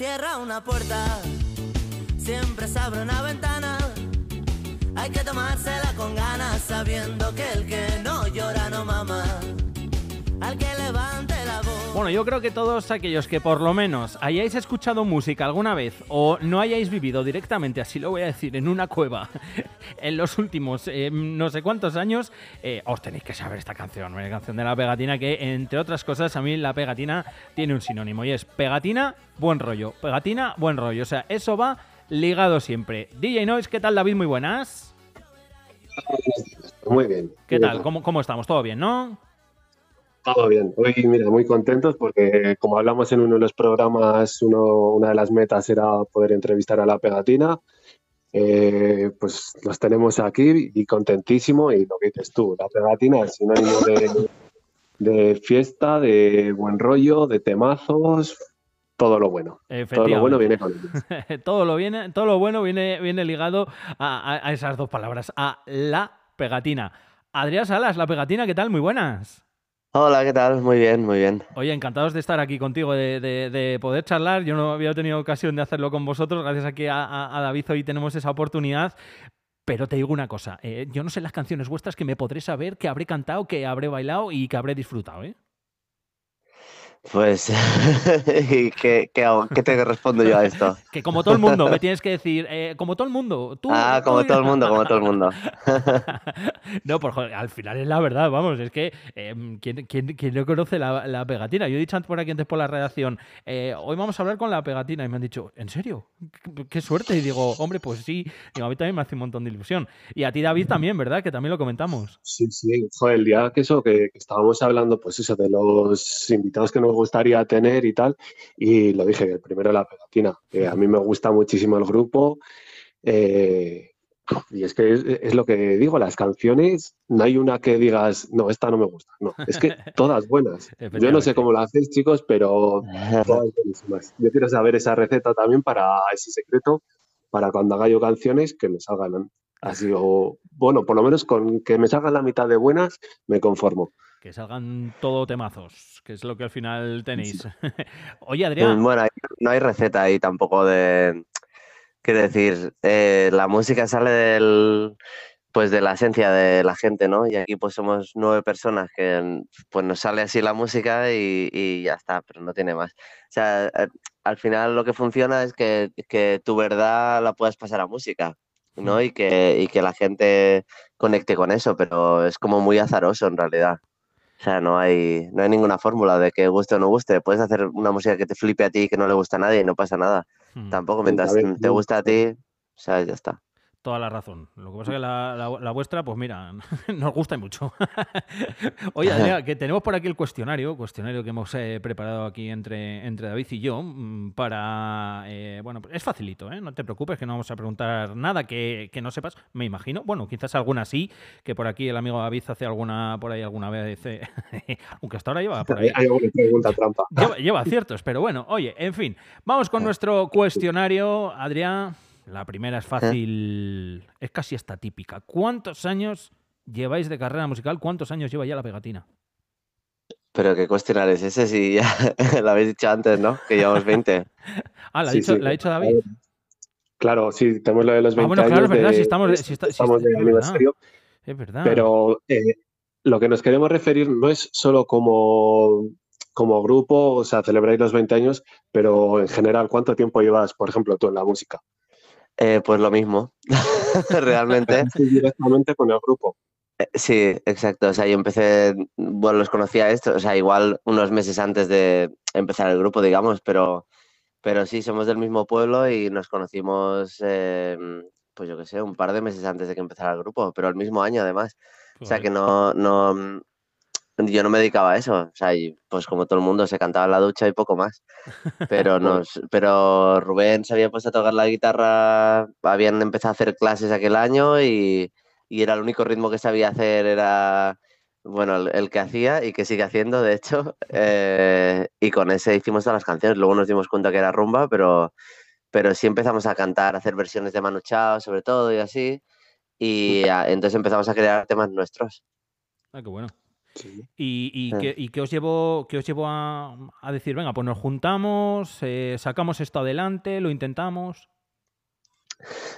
cierra una puerta, siempre se abre una ventana. Hay que tomársela con ganas, sabiendo que el que no llora no mama. Al que levante la voz. Bueno, yo creo que todos aquellos que por lo menos hayáis escuchado música alguna vez o no hayáis vivido directamente, así lo voy a decir, en una cueva en los últimos eh, no sé cuántos años, eh, os tenéis que saber esta canción, la canción de la pegatina, que entre otras cosas a mí la pegatina tiene un sinónimo y es pegatina, buen rollo, pegatina, buen rollo. O sea, eso va ligado siempre. DJ Noise, ¿qué tal David? Muy buenas. Muy bien. ¿Qué tal? ¿Cómo, ¿Cómo estamos? ¿Todo bien, no? Todo bien. Hoy, mira, muy contentos porque, como hablamos en uno de los programas, uno, una de las metas era poder entrevistar a la pegatina. Eh, pues los tenemos aquí y contentísimo. Y lo que dices tú, la pegatina es sinónimo de, de fiesta, de buen rollo, de temazos, todo lo bueno. Todo lo bueno viene con ellos. todo lo viene, todo lo bueno viene, viene ligado a, a- a esas dos palabras, a la pegatina. Adrián Salas, la pegatina, ¿qué tal? Muy buenas. Hola, ¿qué tal? Muy bien, muy bien. Oye, encantados de estar aquí contigo, de, de- de poder charlar. Yo no había tenido ocasión de hacerlo con vosotros, gracias a que a, a- a David hoy tenemos esa oportunidad. Pero te digo una cosa, eh, yo no sé las canciones vuestras que me podré saber, que habré cantado, que habré bailado y que habré disfrutado, ¿eh? Pues, ¿y qué, qué hago? ¿Qué te respondo yo a esto? Que como todo el mundo, me tienes que decir, eh, como todo el mundo, tú... Ah, tú como todo el mundo, como todo el mundo. no, por joder, al final es la verdad, vamos, es que eh, ¿quién, quién- quién no conoce la, la pegatina? Yo he dicho antes por aquí, antes por la redacción, eh, hoy vamos a hablar con la pegatina y me han dicho, ¿en serio? ¿Qué, qué suerte? Y digo, hombre, pues sí, Digo, a mí también me hace un montón de ilusión. Y a ti, David, también, ¿verdad? Que también lo comentamos. Sí, sí, joder, el día que eso, que, que estábamos hablando, pues eso, de los invitados que nos gustaría tener y tal, y lo dije, el primero la pegatina, que a mí me gusta muchísimo el grupo, eh, y es que es, es lo que digo, las canciones, no hay una que digas, no, esta no me gusta, no, es que todas buenas. Yo no sé cómo lo hacéis, chicos, pero todas buenísimas. Yo quiero saber esa receta también para ese secreto, para cuando haga yo canciones, que me salgan así, o bueno, por lo menos con que me salgan la mitad de buenas, me conformo. Que salgan todo temazos, que es lo que al final tenéis. Oye, Adrián, Bueno, ahí no hay receta ahí tampoco de... Quiero decir, eh, la música sale del, pues de la esencia de la gente, ¿no? Y aquí pues somos nueve personas que pues nos sale así la música y, y ya está, pero no tiene más. O sea, eh, al final lo que funciona es que, que tu verdad la puedas pasar a música, ¿no? Y que, y que la gente conecte con eso, pero es como muy azaroso en realidad. O sea, no hay, no hay ninguna fórmula de que guste o no guste. Puedes hacer una música que te flipe a ti y que no le gusta a nadie y no pasa nada. hmm, Tampoco, mientras ver, te gusta a ti, o sea, ya está. Toda la razón. Lo que pasa es que la, la- la vuestra, pues mira, nos gusta y mucho. Oye, Adrián, que tenemos por aquí el cuestionario, cuestionario que hemos eh, preparado aquí entre, entre David y yo, mm, para... eh, bueno, es facilito, ¿eh? No te preocupes, que no vamos a preguntar nada que, que no sepas, me imagino. Bueno, quizás alguna sí, que por aquí el amigo David hace alguna, por ahí alguna vez, eh, aunque hasta ahora lleva por ahí. Hay, alguna pregunta trampa. Lleva, lleva aciertos, pero bueno, oye, en fin, vamos con nuestro cuestionario. Adrián, la primera es fácil, es casi hasta típica. ¿Cuántos años lleváis de carrera musical? ¿Cuántos años lleva ya la pegatina? Pero qué cuestionario es ese si ya lo habéis dicho antes, ¿no? Que llevamos 20. Ah, ¿la ha dicho, sí. ¿la ha dicho David? Claro, sí, tenemos lo de los 20 Ah, bueno, claro, años es verdad, de, si estamos- si está- si estamos está- de es verdad. aniversario, Es verdad. pero eh, lo que nos queremos referir no es solo como, como grupo, o sea, celebráis los 20 años, pero en general, ¿cuánto tiempo llevas, por ejemplo, tú en la música? Eh, pues lo mismo, realmente. Sí, directamente con el grupo. Eh, Sí, exacto. O sea, yo empecé, bueno, los conocía esto, o sea, igual unos meses antes de empezar el grupo, digamos, pero, pero sí, somos del mismo pueblo y nos conocimos, eh, pues yo qué sé, un par de meses antes de que empezara el grupo, pero el mismo año además. O sea, que no, no, yo no me dedicaba a eso. O sea, y, pues como todo el mundo, se cantaba en la ducha y poco más. Pero, nos, pero Rubén se había puesto a tocar la guitarra, habían empezado a hacer clases aquel año y, y era el único ritmo que sabía hacer, era, bueno, el, el que hacía y que sigue haciendo, de hecho. eh, y con ese hicimos todas las canciones. Luego nos dimos cuenta que era rumba, pero, pero sí empezamos a cantar, a hacer versiones de Manu Chao, sobre todo, y así. Y entonces empezamos a crear temas nuestros. Ah, qué bueno. Y, que, os llevó, que os llevó a, decir, venga, pues nos juntamos, eh, sacamos esto adelante, lo intentamos.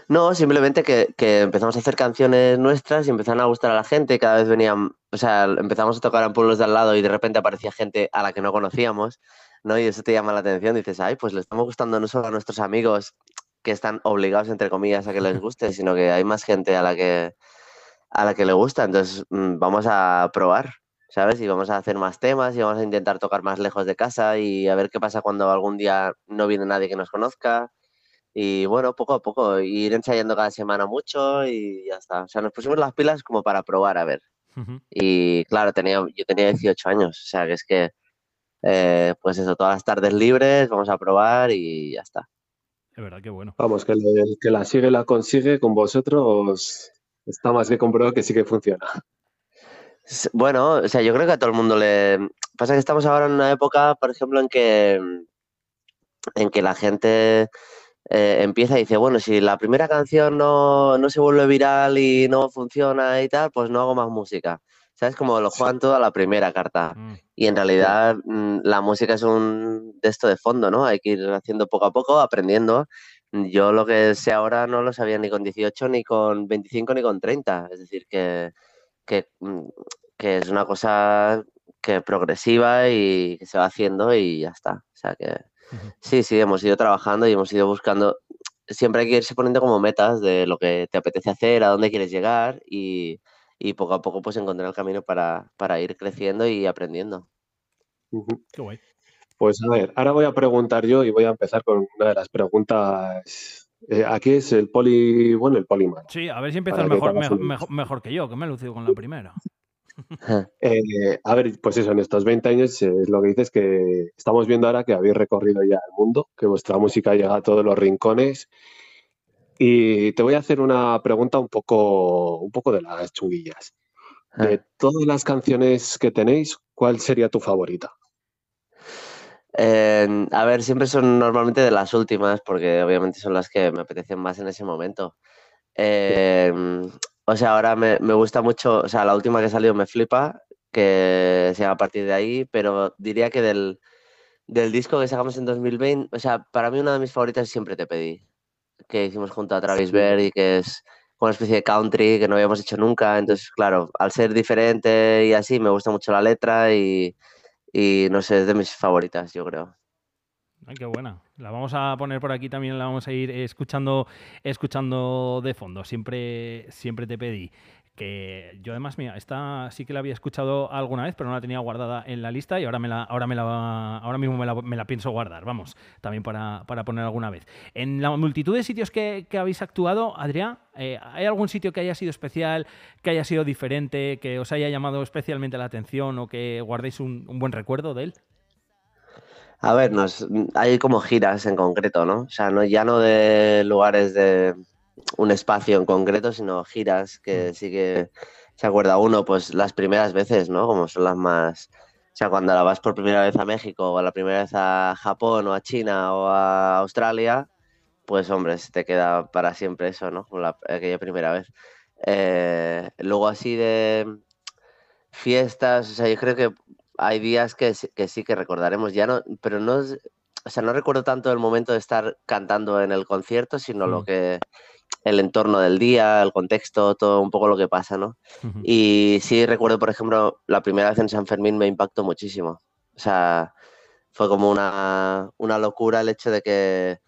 No, simplemente que, empezamos a hacer canciones nuestras y empezaron a gustar a la gente. Cada vez venían, o sea, empezamos a tocar en pueblos de al lado y de repente aparecía gente a la que no conocíamos, ¿no? Y eso te llama la atención. Dices, ay, pues le estamos gustando no solo a nuestros amigos que están obligados, entre comillas, a que les guste, sino que hay más gente a la que, a la que le gusta. Entonces, mm, vamos a probar, ¿sabes? Y vamos a hacer más temas y vamos a intentar tocar más lejos de casa y a ver qué pasa cuando algún día no viene nadie que nos conozca y bueno, poco a poco, ir ensayando cada semana mucho y ya está. O sea, nos pusimos las pilas como para probar, a ver. Y claro, tenía, yo tenía 18 años, o sea, que es que, eh, pues eso, todas las tardes libres, vamos a probar y ya está. Es verdad, qué bueno. Vamos, que el, que la sigue la consigue con vosotros está más que comprobado que sí que funciona. Bueno, o sea, yo creo que a todo el mundo le... Pasa que estamos ahora en una época, por ejemplo, en que, en que la gente eh, empieza y dice, bueno, si la primera canción no, se vuelve viral y no funciona y tal, pues no hago más música. ¿Sabes? Como lo juegan todo a la primera carta. Mm. Y en realidad mm, la música es un de esto de fondo, ¿no? Hay que ir haciendo poco a poco, aprendiendo. Yo lo que sé ahora no lo sabía ni con 18, ni con 25, ni con 30. Es decir, que, que, mm, que es una cosa que progresiva y que se va haciendo y ya está. O sea que Sí, sí, hemos ido trabajando y hemos ido buscando. Siempre hay que irse poniendo como metas de lo que te apetece hacer, a dónde quieres llegar y, poco a poco pues encontrar el camino para, ir creciendo y aprendiendo. Qué guay. Pues a ver, ahora voy a preguntar yo y voy a empezar con una de las preguntas. Eh, aquí es el poli, bueno, el poliman. Sí, a ver si empiezas mejor, mejor, mejor, que yo, que me he lucido con la primera. Eh, a ver, pues eso, en estos 20 años eh, lo que dices es que estamos viendo ahora que habéis recorrido ya el mundo, que vuestra música llega a todos los rincones. Y te voy a hacer una pregunta un poco, un poco de las chunguillas. De ah. todas las canciones que tenéis, ¿cuál sería tu favorita? A ver, siempre son normalmente de las últimas, porque obviamente son las que me apetecen más en ese momento. O sea, ahora me, gusta mucho, o sea, la última que salió me flipa, que sea a partir de ahí, pero diría que del, disco que sacamos en 2020, o sea, para mí una de mis favoritas siempre te pedí, que hicimos junto a Travis Berry, que es una especie de country que no habíamos hecho nunca, entonces, claro, al ser diferente y así, me gusta mucho la letra y, y no sé, es de mis favoritas, yo creo. Ay, qué buena. La vamos a poner por aquí también, la vamos a ir escuchando, escuchando de fondo. Siempre, siempre te pedí que yo además, mira, esta sí que la había escuchado alguna vez, pero no la tenía guardada en la lista y ahora me la, ahora me la, ahora mismo me la, pienso guardar, vamos, también para, poner alguna vez. En la multitud de sitios que, habéis actuado, Adrián, eh, ¿hay algún sitio que haya sido especial, que haya sido diferente, que os haya llamado especialmente la atención o que guardéis un buen recuerdo de él? A ver, hay como giras en concreto, ¿no? O sea, no, ya no de lugares de un espacio en concreto, sino giras que mm. sí que se acuerda uno, pues las primeras veces, ¿no? Como son las más... O sea, cuando la vas por primera vez a México o la primera vez a Japón o a China o a Australia, pues hombre, se te queda para siempre eso, ¿no? Como la, aquella primera vez. Eh, luego así de fiestas, o sea, yo creo que hay días que, sí que recordaremos, ya no, pero no, o sea, no recuerdo tanto el momento de estar cantando en el concierto, sino lo mm. que, el entorno del día, el contexto, todo un poco lo que pasa, ¿no? Y sí recuerdo, por ejemplo, la primera vez en San Fermín me impactó muchísimo. O sea, fue como una, una locura el hecho de que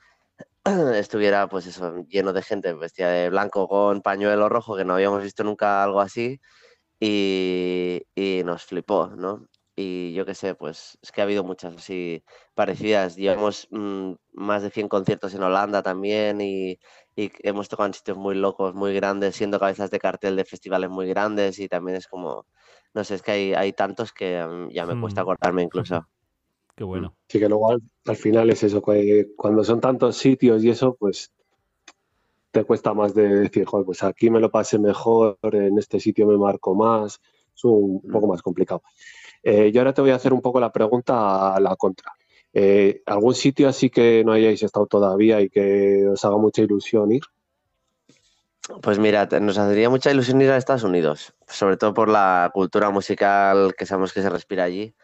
estuviera, pues eso, lleno de gente vestida de blanco con pañuelo rojo, que no habíamos visto nunca algo así, y, y nos flipó, ¿no? Y yo qué sé, pues es que ha habido muchas así parecidas. Llevamos mm, más de 100 conciertos en Holanda también y, hemos tocado en sitios muy locos, muy grandes, siendo cabezas de cartel de festivales muy grandes y también es como, no sé, es que hay, hay tantos que mm, ya me cuesta mm. acordarme incluso. Qué bueno. Sí, que luego al, final es eso, que cuando son tantos sitios y eso, pues te cuesta más de decir, joder, pues aquí me lo pasé mejor, en este sitio me marco más, es un poco más complicado. Eh, yo ahora te voy a hacer un poco la pregunta a la contra. Eh, ¿Algún sitio así que no hayáis estado todavía y que os haga mucha ilusión ir? Pues mira, nos hacería mucha ilusión ir a Estados Unidos, sobre todo por la cultura musical que sabemos que se respira allí.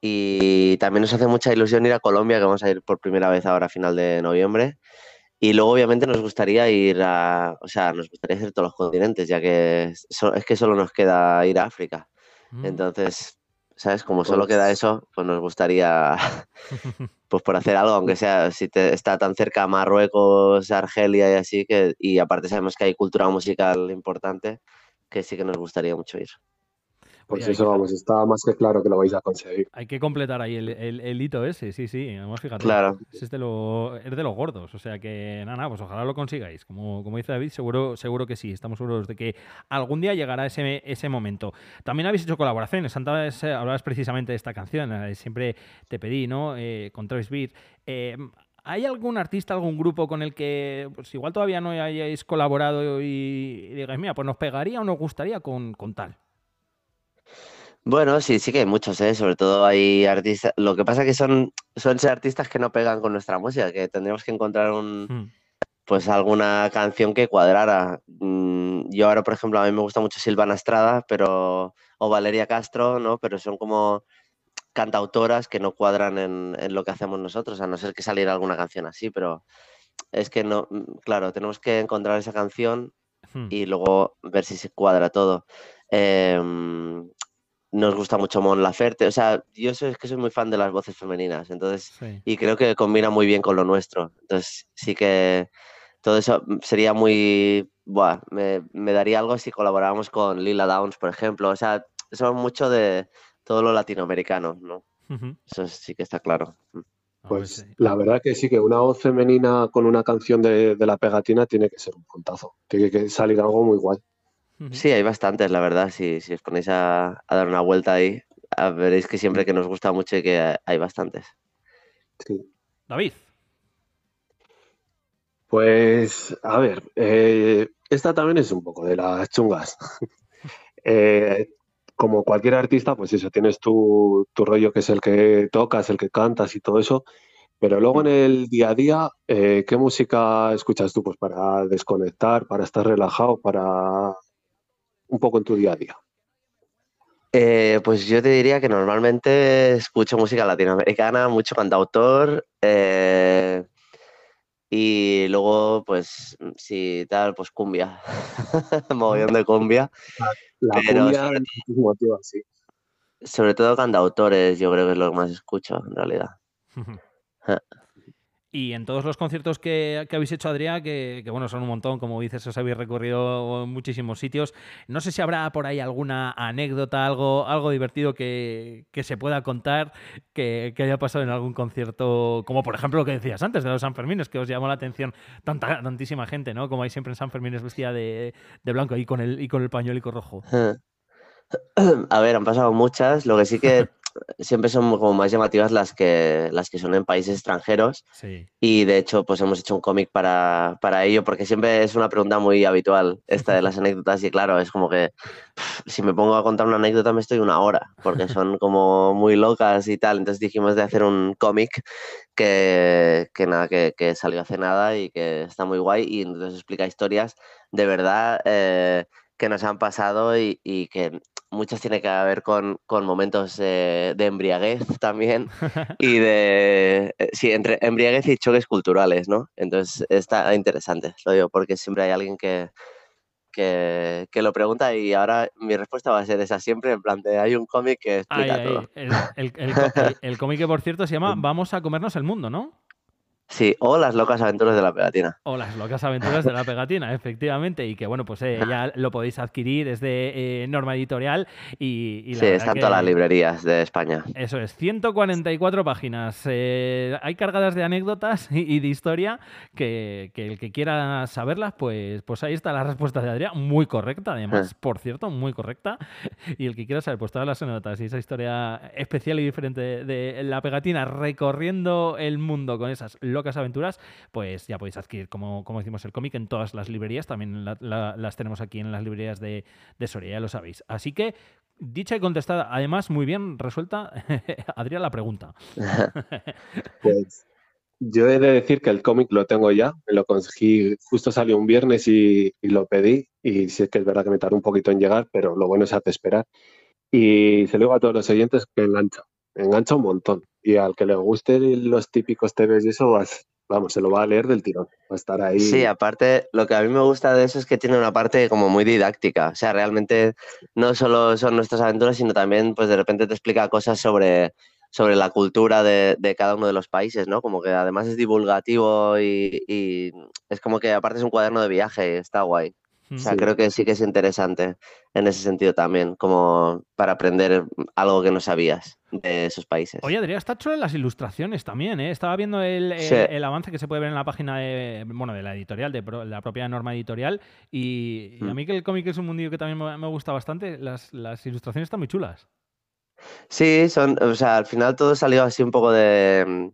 Y también nos hace mucha ilusión ir a Colombia, que vamos a ir por primera vez ahora a final de noviembre. Y luego obviamente nos gustaría ir a, o sea, nos gustaría hacer todos los continentes, ya que es, es que solo nos queda ir a África. Mm. Entonces, ¿sabes? Como solo queda pues eso, pues nos gustaría, pues por hacer algo, aunque sea, si te, está tan cerca Marruecos, Argelia y así, que, y aparte sabemos que hay cultura musical importante, que sí que nos gustaría mucho ir. Pues eso, vamos, está más que claro que lo vais a conseguir. Hay que completar ahí el, hito ese, sí, sí. Además, fíjate, claro. es, de lo, es de los gordos. O sea que, nada, nada, pues ojalá lo consigáis. Como, como dice David, seguro, seguro que sí. Estamos seguros de que algún día llegará ese, ese momento. También habéis hecho colaboraciones. Antes eh, hablabas precisamente de esta canción. Eh, siempre te pedí, ¿no? Eh, con Travis Beat. ¿Hay algún artista, algún grupo con el que, pues igual todavía no hayáis colaborado y, digáis, mira, pues nos pegaría o nos gustaría con, con tal? Bueno, sí, sí que hay muchos, ¿eh? Sobre todo hay artistas. Lo que pasa es que son, son artistas que no pegan con nuestra música, que tendríamos que encontrar un, hmm. pues alguna canción que cuadrara. Mm, yo ahora, por ejemplo, a mí me gusta mucho Silvana Estrada, pero o Valeria Castro, ¿no? Pero son como cantautoras que no cuadran en, en lo que hacemos nosotros, a no ser que saliera alguna canción así, pero es que no, mm, claro, tenemos que encontrar esa canción hmm. y luego ver si se cuadra todo. Eh, nos gusta mucho Mon Laferte. O sea, yo soy, es que soy muy fan de las voces femeninas, entonces, y creo que combina muy bien con lo nuestro. Entonces, sí que todo eso sería muy, buah, me, daría algo si colaboráramos con Lila Downs, por ejemplo. O sea, son mucho de todo lo latinoamericano, ¿no? Eso sí que está claro. Mm. Pues la verdad que sí, que una voz femenina con una canción de, de la pegatina tiene que ser un puntazo. Tiene que salir algo muy guay. Sí, hay bastantes, la verdad. Si, si os ponéis a, dar una vuelta ahí, veréis que siempre que nos gusta mucho y que hay bastantes. David. Pues, a ver, eh, esta también es un poco de las chungas. Eh, como cualquier artista, pues eso, tienes tu, tu, rollo que es el que tocas, el que cantas y todo eso. Pero luego en el día a día, eh, ¿qué música escuchas tú? Pues para desconectar, para estar relajado, para un poco en tu día a día? Eh, pues yo te diría que normalmente escucho música latinoamericana, mucho cantautor. Eh, y luego, pues, si tal, pues cumbia. Mogollón de cumbia. La, cumbia motivo, sí. sobre todo cantautores, yo creo que es lo que más escucho, en realidad. Y en todos los conciertos que, habéis hecho, Adrián, que, bueno, son un montón, como dices, os habéis recorrido muchísimos sitios. No sé si habrá por ahí alguna anécdota, algo, algo divertido que, se pueda contar que, haya pasado en algún concierto, como por ejemplo lo que decías antes de los San Fermines, que os llamó la atención tanta, tantísima gente, ¿no? Como hay siempre en San Fermines vestida de, de blanco y con el y con el pañuelo rojo. A ver, han pasado muchas. Lo que sí que siempre son como más llamativas las que, las que son en países extranjeros. Y de hecho, pues hemos hecho un cómic para, para, ello, porque siempre es una pregunta muy habitual esta de las anécdotas. Y claro, es como que si me pongo a contar una anécdota me estoy una hora, porque son como muy locas y tal. Entonces dijimos de hacer un cómic que, que, nada, que, que, salió hace nada y que está muy guay y nos explica historias de verdad. Eh, que nos han pasado y, y que muchas tienen que ver con, con momentos de embriaguez también y de, eh, sí, entre embriaguez y choques culturales, ¿no? Entonces está interesante, lo digo, porque siempre hay alguien que, que, que, lo pregunta y ahora mi respuesta va a ser esa siempre, en plan de hay un cómic que explica todo. El, el, el cómic que por cierto se llama Vamos a comernos el mundo, ¿no? Sí, o las locas aventuras de la pegatina. O las locas aventuras de la pegatina, efectivamente. Y que bueno, pues eh, ya lo podéis adquirir, es de eh, norma editorial. Y, sí, están todas las librerías de España. Eso es, 144 páginas. Eh, hay cargadas de anécdotas y, de historia que, el que quiera saberlas, pues, pues ahí está la respuesta de Adrián, muy correcta, además, por cierto, muy correcta. Y el que quiera saber, pues todas las anécdotas y esa historia especial y diferente de la pegatina recorriendo el mundo con esas locas aventuras, pues ya podéis adquirir, como, como decimos, el cómic en todas las librerías. También las tenemos aquí en las librerías de, de Soria, ya lo sabéis. Así que, dicha y contestada, además muy bien resuelta, Adrián, la pregunta. pues yo he de decir que el cómic lo tengo ya, me lo conseguí, justo salió un viernes y, lo pedí y sí que es verdad que me tardó un poquito en llegar, pero lo bueno es hacer esperar. Y se lo digo a todos los oyentes que engancha, engancha un montón. Y al que le gusten los típicos TVs y eso, vas, vamos, se lo va a leer del tirón, va a estar ahí. Sí, aparte, lo que a mí me gusta de eso es que tiene una parte como muy didáctica. O sea, realmente no solo son nuestras aventuras, sino también, pues de repente te explica cosas sobre sobre la cultura de, cada uno de los países, ¿no? Como que además es divulgativo y, es como que aparte es un cuaderno de viaje, está guay. O sea, creo que sí que es interesante en ese sentido también, como para aprender algo que no sabías de esos países. Oye, Adrián, está chulo en las ilustraciones también, ¿eh? Estaba viendo el, avance que se puede ver en la página de, bueno, de la editorial, de, la propia norma editorial, y, a mm. mí que el cómic es un mundillo que también me, gusta bastante, las, las ilustraciones están muy chulas. Sí, son, o sea, al final todo salió así un poco de,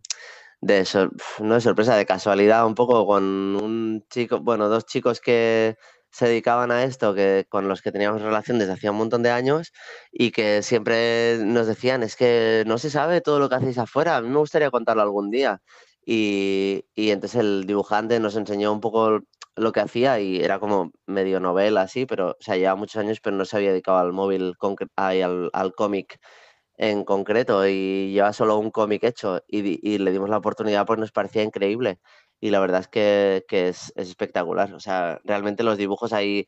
de no de sorpresa, de casualidad, un poco con un chico, bueno, dos chicos que se dedicaban a esto, que con los que teníamos relación desde hacía un montón de años y que siempre nos decían, es que no se sabe todo lo que hacéis afuera, a mí me gustaría contarlo algún día. Y, y entonces el dibujante nos enseñó un poco lo que hacía y era como medio novela así, pero o sea, lleva muchos años, pero no se había dedicado al móvil, al, al cómic en concreto y lleva solo un cómic hecho y, le dimos la oportunidad pues nos parecía increíble y la verdad es que, es, espectacular. O sea, realmente los dibujos hay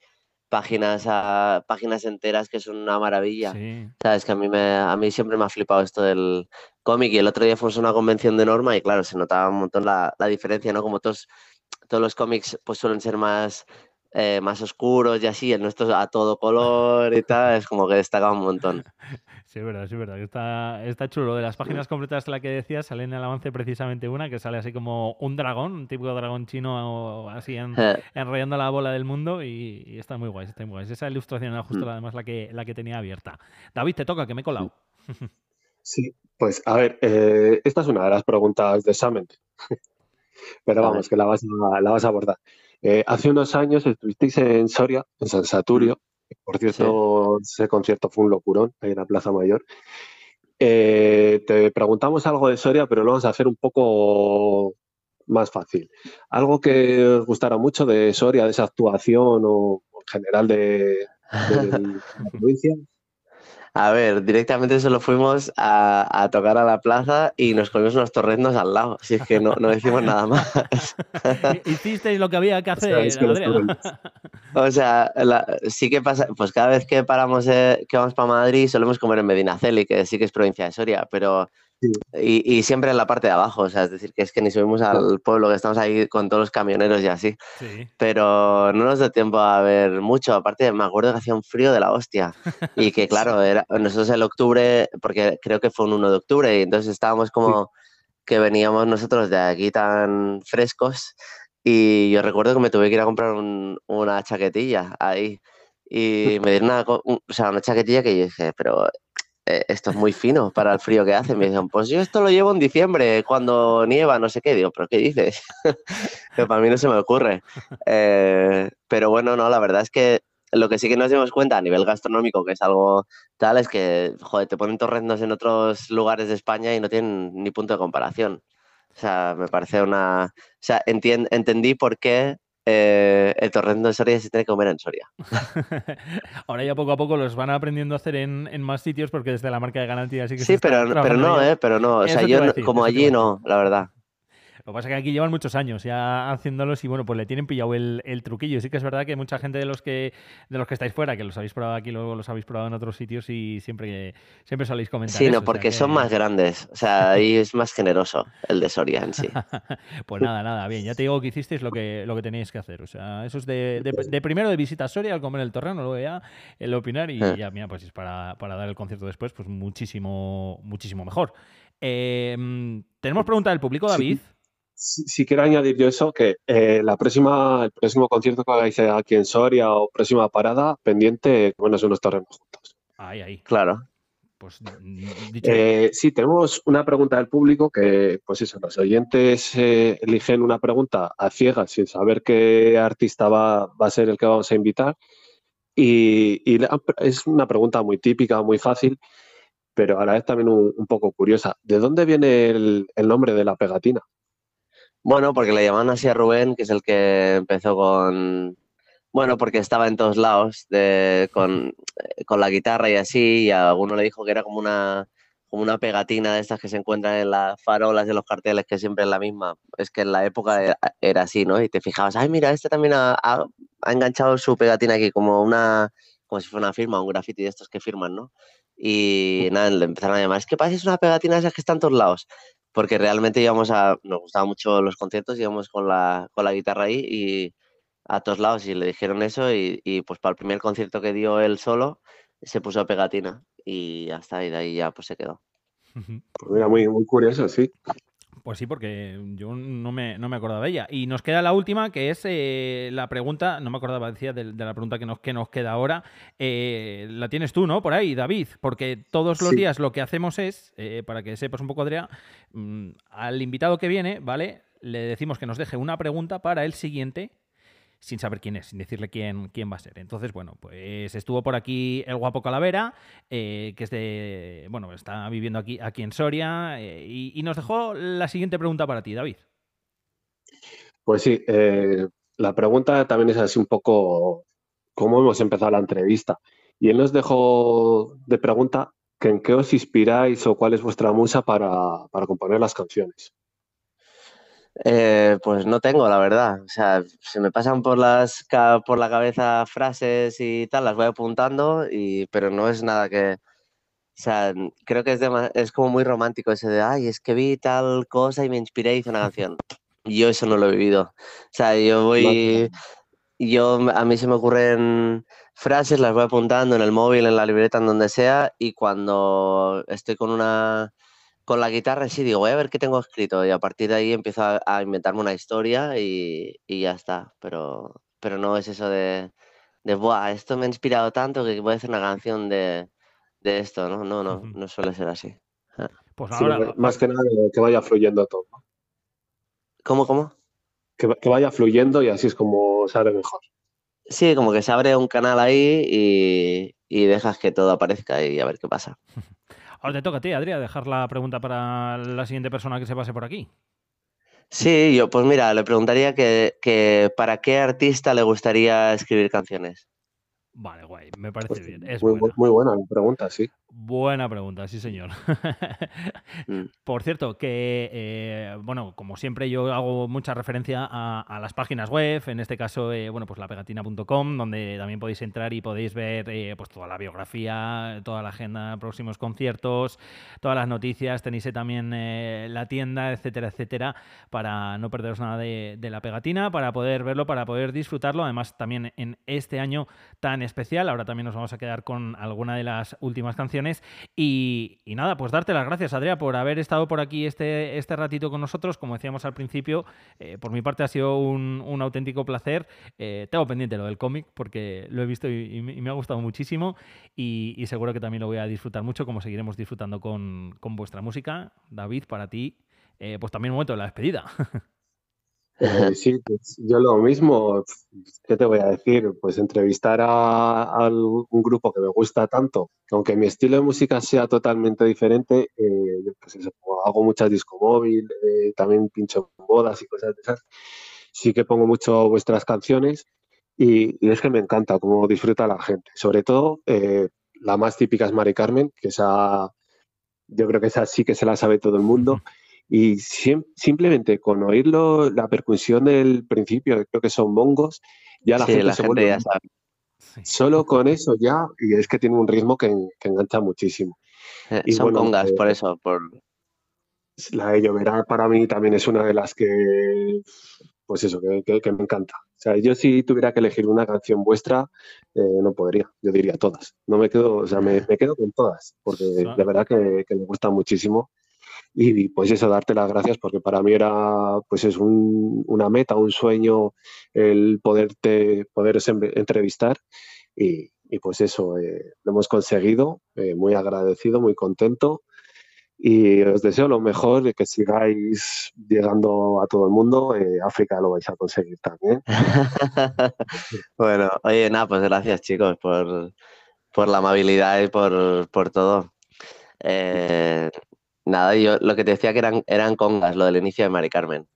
páginas a, páginas enteras que son una maravilla. Sabes que a mí me a mí siempre me ha flipado esto del cómic y el otro día fuimos a una convención de norma y claro, se notaba un montón la, la diferencia, ¿no? Como todos todos los cómics pues suelen ser más, eh, más oscuros y así, el nuestro a todo color y tal, es como que destaca un montón. Sí, es verdad, sí, es verdad. Está, está chulo. De las páginas completas de la que decías, sale en el avance precisamente una que sale así como un dragón, un tipo de dragón chino así enrollando la bola del mundo y, está muy guay, está muy guay. Esa ilustración era justo mm. además la que, la que tenía abierta. David, te toca, que me he colado. Sí, pues a ver, eh, esta es una de las preguntas de examen. pero vamos, que la vas a, la vas a abordar. Eh, hace unos años estuvisteis en Soria, en San Saturio. Por cierto, ese concierto fue un locurón ahí en la Plaza Mayor. Eh, te preguntamos algo de Soria, pero lo vamos a hacer un poco más fácil. Algo que os gustara mucho de Soria, de esa actuación o en general de, de la provincia. A ver, directamente solo fuimos a, tocar a la plaza y nos comimos unos torrendos al lado. Así es que no, decimos nada más. Hicisteis lo que había que hacer, O sea, sí que pasa, pues cada vez que paramos, eh, que vamos para Madrid, solemos comer en Medinaceli, que sí que es provincia de Soria, pero y, siempre en la parte de abajo, o sea, es decir, que es que ni subimos al pueblo, que estamos ahí con todos los camioneros y así. Pero no nos da tiempo a ver mucho, aparte me acuerdo que hacía un frío de la hostia. Y que claro, era, nosotros el octubre, porque creo que fue un 1 de octubre, y entonces estábamos como que veníamos nosotros de aquí tan frescos. Y yo recuerdo que me tuve que ir a comprar una chaquetilla ahí. Y me dieron una, o sea, una chaquetilla que yo dije, pero esto es muy fino para el frío que hace. Me dicen, pues yo esto lo llevo en diciembre, cuando nieva, no sé qué. Digo, ¿pero qué dices? que para mí no se me ocurre. Eh, pero bueno, no, la verdad es que lo que sí que nos dimos cuenta a nivel gastronómico, que es algo tal, es que, joder, te ponen torrendos en otros lugares de España y no tienen ni punto de comparación. O sea, me parece una... O sea, entendí por qué eh, el torrendo de Soria se tiene que comer en Soria. Ahora ya poco a poco los van aprendiendo a hacer en, más sitios porque desde la marca de garantía sí que Sí, pero, pero no, eh, pero no. O sea, yo como allí no, la verdad. Lo que pasa es que aquí llevan muchos años ya haciéndolos y bueno, pues le tienen pillado el, el truquillo. Sí que es verdad que mucha gente de los que de los que estáis fuera, que los habéis probado aquí, luego los habéis probado en otros sitios y siempre siempre soléis comentar. Sí, no, porque son más grandes. O sea, ahí es más generoso el de Soria en sí. pues nada, nada, bien. Ya te digo que hicisteis lo que, lo que tenéis que hacer. O sea, eso es de, de, primero de visita a Soria al comer el torreno, luego ya el opinar y eh. ya, mira, pues es para, para dar el concierto después, pues muchísimo, muchísimo mejor. Eh, tenemos pregunta del público, David si, quiero añadir yo eso, que eh, la próxima, el próximo concierto que hagáis aquí en Soria o próxima parada, pendiente, bueno, son unos terrenos juntos. Ahí, ahí. Claro. Pues, eh, sí, tenemos una pregunta del público que, pues eso, los oyentes eh, eligen una pregunta a ciegas sin saber qué artista va, a ser el que vamos a invitar. Y, es una pregunta muy típica, muy fácil, pero a la vez también un, poco curiosa. ¿De dónde viene el nombre de la pegatina? Bueno, porque le llaman así a Rubén, que es el que empezó con, bueno, porque estaba en todos lados de, con, con, la guitarra y así, y a alguno le dijo que era como una, como una pegatina de estas que se encuentran en las farolas de los carteles, que siempre es la misma. Es que en la época era, así, ¿no? Y te fijabas, ay, mira, este también ha, ha, enganchado su pegatina aquí, como una, como si fuera una firma, un graffiti de estos que firman, ¿no? Y nada, le empezaron a llamar, es que parece una pegatina de esas que están en todos lados. Porque realmente íbamos a, nos gustaban mucho los conciertos, íbamos con la, con la guitarra ahí y a todos lados y le dijeron eso y, y, pues para el primer concierto que dio él solo se puso a pegatina y hasta ahí de ahí ya pues se quedó. Pues mira, muy, muy curioso, sí. Pues sí, porque yo no me, no me acordaba de ella. Y nos queda la última, que es eh, la pregunta, no me acordaba, decía, de, de, la pregunta que nos, que nos queda ahora. Eh, la tienes tú, ¿no? Por ahí, David, porque todos los sí. días lo que hacemos es, eh, para que sepas un poco, Adrián, mmm, al invitado que viene, ¿vale? Le decimos que nos deje una pregunta para el siguiente sin saber quién es, sin decirle quién, quién va a ser. Entonces, bueno, pues estuvo por aquí el guapo Calavera, eh, que es de, bueno, está viviendo aquí, aquí en Soria, eh, y, nos dejó la siguiente pregunta para ti, David. Pues sí, eh, la pregunta también es así un poco cómo hemos empezado la entrevista. Y él nos dejó de pregunta en qué os inspiráis o cuál es vuestra musa para, para componer las canciones. Eh, pues no tengo, la verdad. O sea, se me pasan por, las, por la cabeza frases y tal, las voy apuntando, y, pero no es nada que... O sea, creo que es, de, es como muy romántico ese de, ay, es que vi tal cosa y me inspiré y hice una canción. Yo eso no lo he vivido. O sea, yo voy... Yo, a mí se me ocurren frases, las voy apuntando en el móvil, en la libreta, en donde sea, y cuando estoy con una con la guitarra sí digo, voy a ver qué tengo escrito y a partir de ahí empiezo a, a inventarme una historia y, y, ya está. Pero, pero no es eso de, de, Buah, esto me ha inspirado tanto que voy a hacer una canción de, de esto, ¿no? No, no, no suele ser así. Pues ahora... Sí, más que nada que vaya fluyendo todo. ¿Cómo, cómo? Que, que vaya fluyendo y así es como sale mejor. Sí, como que se abre un canal ahí y, y dejas que todo aparezca y a ver qué pasa. Ahora te toca a ti, Adrián, dejar la pregunta para la siguiente persona que se pase por aquí. Sí, yo, pues mira, le preguntaría que, que para qué artista le gustaría escribir canciones. Vale, guay, me parece pues, bien. Es muy, buena. muy, buena pregunta, sí. Buena pregunta, sí, señor. mm. Por cierto, que, eh, bueno, como siempre yo hago mucha referencia a, a las páginas web, en este caso, eh, bueno, pues lapegatina.com, donde también podéis entrar y podéis ver eh, pues toda la biografía, toda la agenda, próximos conciertos, todas las noticias, tenéis también la tienda, etcétera, etcétera, para no perderos nada de, de la pegatina, para poder verlo, para poder disfrutarlo, además también en este año tan especial. Ahora también nos vamos a quedar con alguna de las últimas canciones. Y, nada, pues darte las gracias, Adrián, por haber estado por aquí este, este ratito con nosotros. Como decíamos al principio, eh, por mi parte ha sido un, auténtico placer. Eh, tengo pendiente lo del cómic porque lo he visto y, me ha gustado muchísimo. Y, y, seguro que también lo voy a disfrutar mucho, como seguiremos disfrutando con, con vuestra música. David, para ti, eh, pues también un momento de la despedida. Sí, pues yo lo mismo. ¿Qué te voy a decir? Pues entrevistar a, a, un grupo que me gusta tanto, que aunque mi estilo de música sea totalmente diferente, eh, pues eso, hago muchas disco móvil, eh, también pincho bodas y cosas de esas. Sí que pongo mucho vuestras canciones y, y es que me encanta cómo disfruta la gente. Sobre todo, eh, la más típica es Mari Carmen, que esa, yo creo que esa sí que se la sabe todo el mundo. Y sim simplemente con oírlo, la percusión del principio, creo que son bongos, ya la sí, gente, la se gente vuelve ya sabe. Solo con eso ya, y es que tiene un ritmo que, que engancha muchísimo. Eh, y son bueno, congas, eh, por eso. Por... La de Lloverá para mí también es una de las que, pues eso, que, que, que me encanta. O sea, yo si tuviera que elegir una canción vuestra, eh, no podría, yo diría todas. No me quedo, o sea, me, me quedo con todas, porque de verdad que, que me gustan muchísimo y pues eso, darte las gracias porque para mí era pues es un, una meta, un sueño el poderte poder entrevistar y, y pues eso, eh, lo hemos conseguido, eh, muy agradecido, muy contento y os deseo lo mejor de que sigáis llegando a todo el mundo, eh, África lo vais a conseguir también. bueno, oye, nada, pues gracias chicos por, por la amabilidad y por, por todo. Nada, yo lo que te decía que eran, eran congas, lo del inicio de Mari Carmen.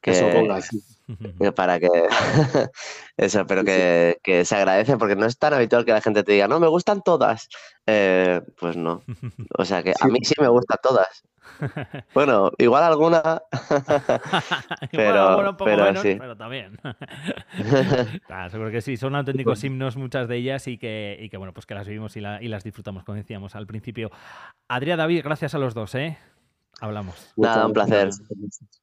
que, Eso que para que eso, pero que, que se agradece porque no es tan habitual que la gente te diga, no, me gustan todas. Eh, pues no. O sea que a mí sí me gustan todas. Bueno, igual alguna. Pero- bueno, un poco pero menos, sí. pero también. Ah, seguro que sí, son auténticos himnos muchas de ellas y que, y que bueno, pues que las vivimos y, la- y las disfrutamos, como decíamos al principio. Adrián, David, gracias a los dos, ¿eh? Hablamos. Nada, un placer. gracias.